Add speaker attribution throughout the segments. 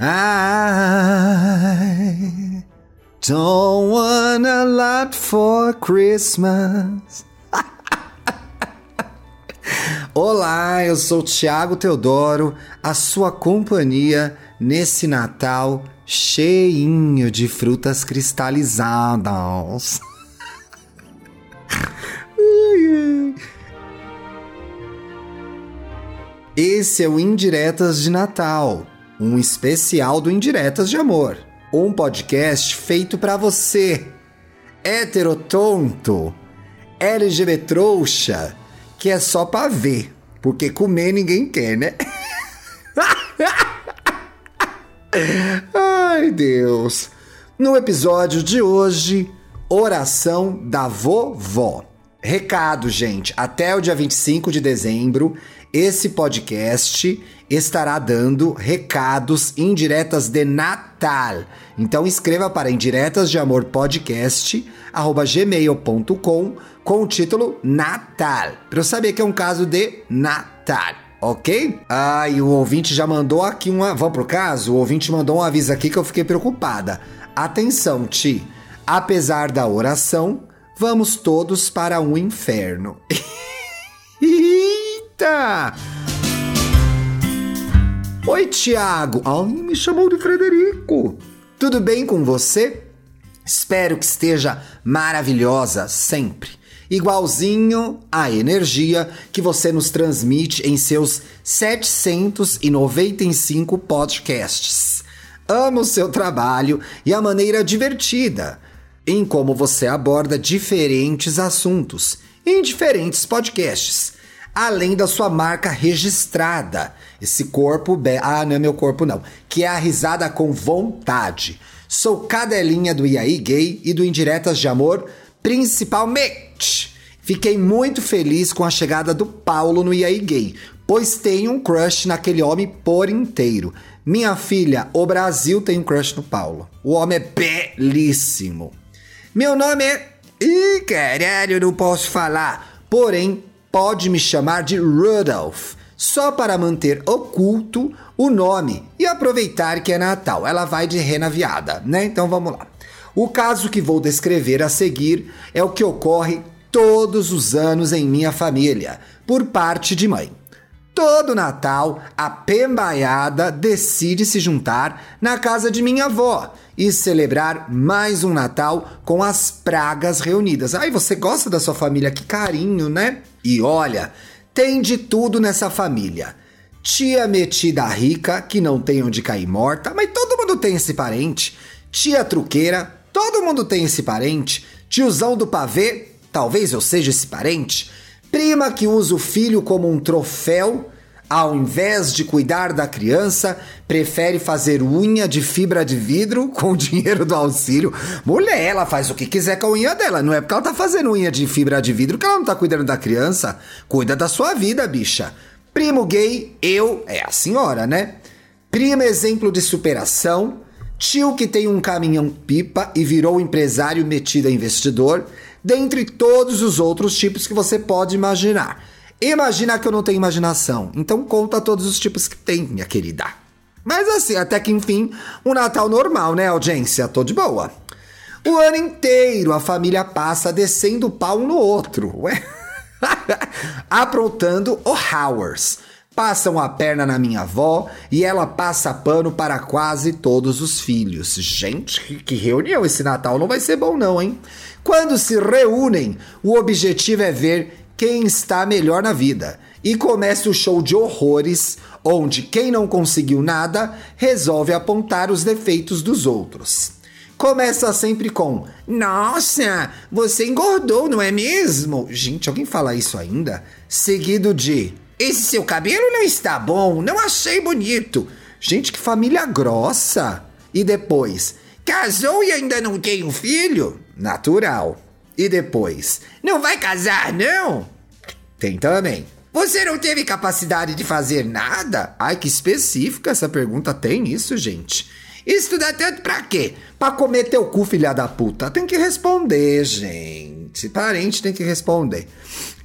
Speaker 1: I don't want a lot for Christmas. Olá, eu sou Tiago Teodoro, a sua companhia nesse Natal cheinho de frutas cristalizadas. Esse é o Indiretas de Natal, um especial do Indiretas de Amor, um podcast feito para você, hétero tonto, LGBT trouxa, que é só pra ver, porque comer ninguém quer, né? Ai, Deus. No episódio de hoje, oração da vovó. Recado, gente, até o dia 25 de dezembro, esse podcast estará dando recados indiretas de Natal. Então escreva para indiretas de amor podcast gmail.com com o título Natal, para eu saber que é um caso de Natal. Ok? Ah, e o ouvinte já mandou aqui uma. Vamos pro caso? O ouvinte mandou um aviso aqui que eu fiquei preocupada. Atenção, Ti. Apesar da oração, vamos todos para o um inferno. Eita! Oi, Tiago. Ai, me chamou de Frederico. Tudo bem com você? Espero que esteja maravilhosa sempre. Igualzinho à energia que você nos transmite em seus 795 podcasts. Amo o seu trabalho e a maneira divertida em como você aborda diferentes assuntos em diferentes podcasts, além da sua marca registrada. Esse corpo, be... ah, não é meu corpo não, que é a risada com vontade. Sou cadelinha do IAI Gay e do Indiretas de Amor, principalmente. Fiquei muito feliz com a chegada do Paulo no IAI Gay, pois tenho um crush naquele homem por inteiro. Minha filha, o Brasil tem um crush no Paulo. O homem é belíssimo. Meu nome é. Ih, caralho, não posso falar. Porém, pode me chamar de Rudolph, só para manter oculto o nome e aproveitar que é Natal. Ela vai de renaviada, né? Então vamos lá. O caso que vou descrever a seguir é o que ocorre todos os anos em minha família, por parte de mãe. Todo Natal, a pembaiada decide se juntar na casa de minha avó e celebrar mais um Natal com as pragas reunidas. Ai, você gosta da sua família? Que carinho, né? E olha, tem de tudo nessa família. Tia metida rica, que não tem onde cair morta, mas todo mundo tem esse parente. Tia truqueira, todo mundo tem esse parente. Tiozão do pavê, talvez eu seja esse parente. Prima que usa o filho como um troféu, ao invés de cuidar da criança, prefere fazer unha de fibra de vidro com o dinheiro do auxílio. Mulher, ela faz o que quiser com a unha dela. Não é porque ela tá fazendo unha de fibra de vidro que ela não tá cuidando da criança. Cuida da sua vida, bicha. Primo gay, eu, é a senhora, né? Prima exemplo de superação. Tio que tem um caminhão pipa e virou empresário metido a investidor dentre todos os outros tipos que você pode imaginar. Imagina que eu não tenho imaginação, então conta todos os tipos que tem, minha querida. Mas assim, até que enfim, um Natal normal, né, audiência? Tô de boa. O ano inteiro a família passa descendo o pau um no outro, ué. aprontando o Howers. Passam a perna na minha avó e ela passa pano para quase todos os filhos. Gente, que reunião esse Natal não vai ser bom não, hein? Quando se reúnem, o objetivo é ver quem está melhor na vida. E começa o show de horrores, onde quem não conseguiu nada resolve apontar os defeitos dos outros. Começa sempre com: Nossa, você engordou, não é mesmo? Gente, alguém fala isso ainda? Seguido de: Esse seu cabelo não está bom, não achei bonito. Gente, que família grossa. E depois: Casou e ainda não tem um filho? Natural. E depois? Não vai casar, não? Tem também. Você não teve capacidade de fazer nada? Ai, que específica essa pergunta tem isso, gente. Estudar tanto pra quê? Pra comer teu cu, filha da puta. Tem que responder, gente. Parente tem que responder.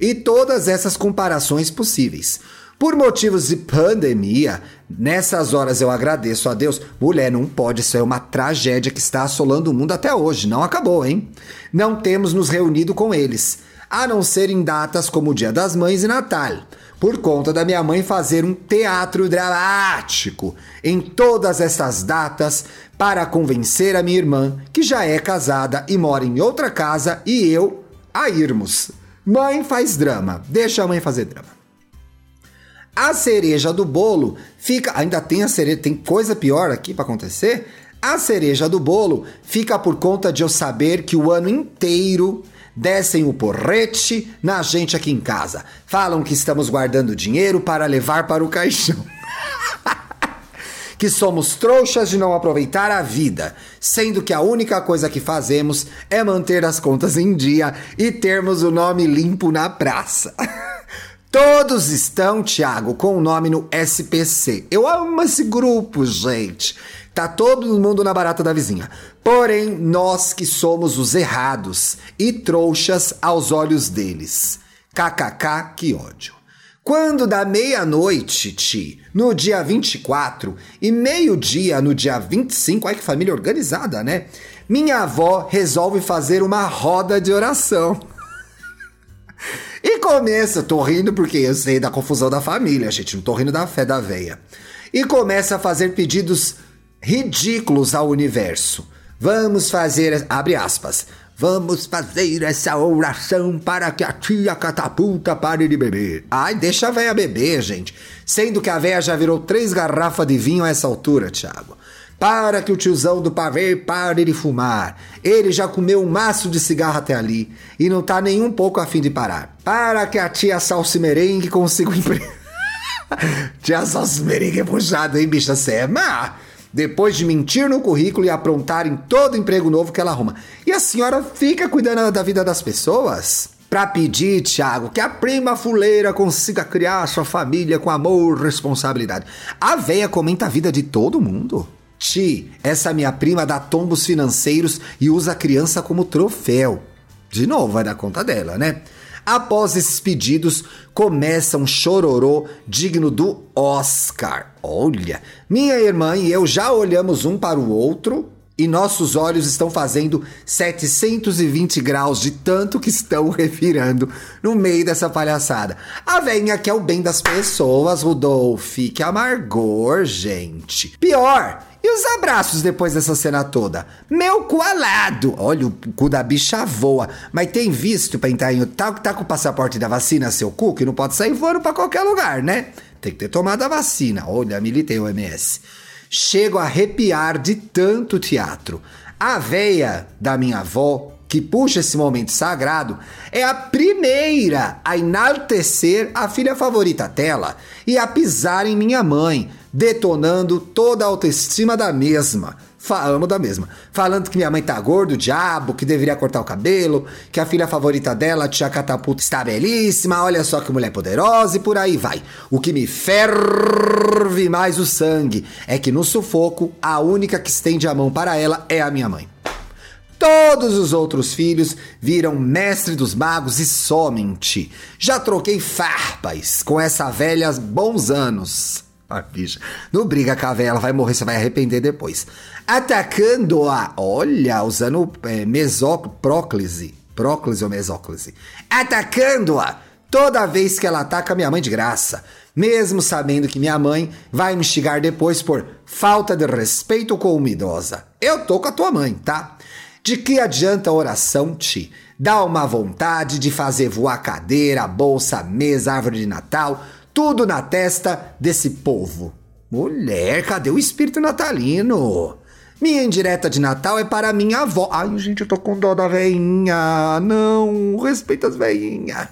Speaker 1: E todas essas comparações possíveis. Por motivos de pandemia, nessas horas eu agradeço a Deus. Mulher, não pode, isso é uma tragédia que está assolando o mundo até hoje. Não acabou, hein? Não temos nos reunido com eles, a não ser em datas como o Dia das Mães e Natal, por conta da minha mãe fazer um teatro dramático em todas essas datas para convencer a minha irmã, que já é casada e mora em outra casa, e eu a irmos. Mãe faz drama, deixa a mãe fazer drama. A cereja do bolo fica. Ainda tem a cereja, tem coisa pior aqui para acontecer. A cereja do bolo fica por conta de eu saber que o ano inteiro descem o porrete na gente aqui em casa. Falam que estamos guardando dinheiro para levar para o caixão. que somos trouxas de não aproveitar a vida, sendo que a única coisa que fazemos é manter as contas em dia e termos o nome limpo na praça. Todos estão, Thiago, com o nome no SPC. Eu amo esse grupo, gente. Tá todo mundo na barata da vizinha. Porém, nós que somos os errados e trouxas aos olhos deles. KKK, que ódio. Quando dá meia-noite, Ti, no dia 24 e meio-dia no dia 25, ai que família organizada, né? Minha avó resolve fazer uma roda de oração. E começa, tô rindo porque eu sei da confusão da família, gente, não tô rindo da fé da veia. E começa a fazer pedidos ridículos ao universo. Vamos fazer, abre aspas, vamos fazer essa oração para que a tia catapulta pare de beber. Ai, deixa a véia beber, gente. Sendo que a véia já virou três garrafas de vinho a essa altura, Thiago para que o tiozão do pavê pare de fumar. Ele já comeu um maço de cigarro até ali e não tá nem um pouco afim de parar. Para que a tia Salsi Merengue consiga um tia Salsi Merengue é puxada, hein, bicha? Você é má. Depois de mentir no currículo e aprontar em todo emprego novo que ela arruma. E a senhora fica cuidando da vida das pessoas? Pra pedir, Tiago, que a prima fuleira consiga criar sua família com amor e responsabilidade. A véia comenta a vida de todo mundo. Ti, essa minha prima dá tombos financeiros e usa a criança como troféu. De novo, vai dar conta dela, né? Após esses pedidos, começa um chororô digno do Oscar. Olha, minha irmã e eu já olhamos um para o outro e nossos olhos estão fazendo 720 graus de tanto que estão revirando no meio dessa palhaçada. A venha quer o bem das pessoas, Rudolf. Que amargor, gente. Pior, e os abraços depois dessa cena toda? Meu cu alado! Olha, o cu da bicha voa. Mas tem visto pra entrar em tal que tá com o passaporte da vacina, seu cu, que não pode sair voando pra qualquer lugar, né? Tem que ter tomado a vacina. Olha, militei o MS. Chego a arrepiar de tanto teatro. A veia da minha avó, que puxa esse momento sagrado, é a primeira a enaltecer a filha favorita dela e a pisar em minha mãe, detonando toda a autoestima da mesma. Falamos da mesma. Falando que minha mãe tá gordo, diabo, que deveria cortar o cabelo, que a filha favorita dela, tia Catapulta, está belíssima, olha só que mulher poderosa e por aí vai. O que me ferve mais o sangue é que no sufoco, a única que estende a mão para ela é a minha mãe. Todos os outros filhos viram mestre dos magos e somente. Já troquei farpas com essa velha bons anos. A bicha. Não briga com a véia, ela vai morrer, você vai arrepender depois. Atacando-a, olha, usando é, mesóclise. Próclise ou mesóclise. Atacando-a toda vez que ela ataca minha mãe de graça. Mesmo sabendo que minha mãe vai me instigar depois por falta de respeito com uma idosa. Eu tô com a tua mãe, tá? De que adianta a oração, Ti? Dá uma vontade de fazer voar cadeira, bolsa, mesa, árvore de Natal, tudo na testa desse povo. Mulher, cadê o espírito natalino? Minha indireta de Natal é para minha avó. Ai, gente, eu tô com dó da veinha. Não, respeita as veinhas.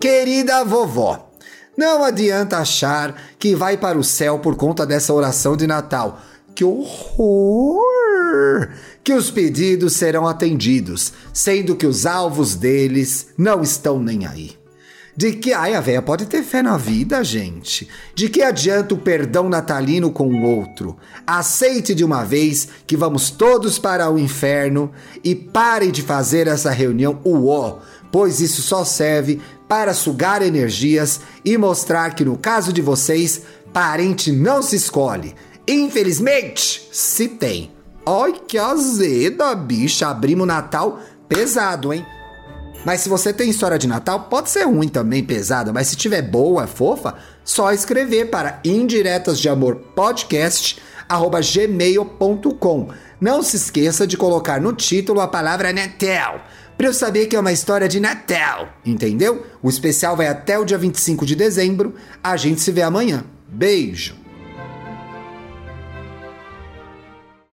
Speaker 1: Querida vovó, não adianta achar que vai para o céu por conta dessa oração de Natal. Que horror! Que os pedidos serão atendidos, sendo que os alvos deles não estão nem aí. De que, ai, a véia pode ter fé na vida, gente. De que adianta o perdão natalino com o outro? Aceite de uma vez que vamos todos para o inferno e pare de fazer essa reunião uó pois isso só serve para sugar energias e mostrar que no caso de vocês, parente não se escolhe. Infelizmente, se tem. Ai, que azeda, bicha. Abrimos Natal pesado, hein? Mas se você tem história de Natal, pode ser ruim também, pesada, mas se tiver boa, fofa, só escrever para indiretas de amor podcast gmail.com. Não se esqueça de colocar no título a palavra Natal, para eu saber que é uma história de Natal, entendeu? O especial vai até o dia 25 de dezembro. A gente se vê amanhã. Beijo!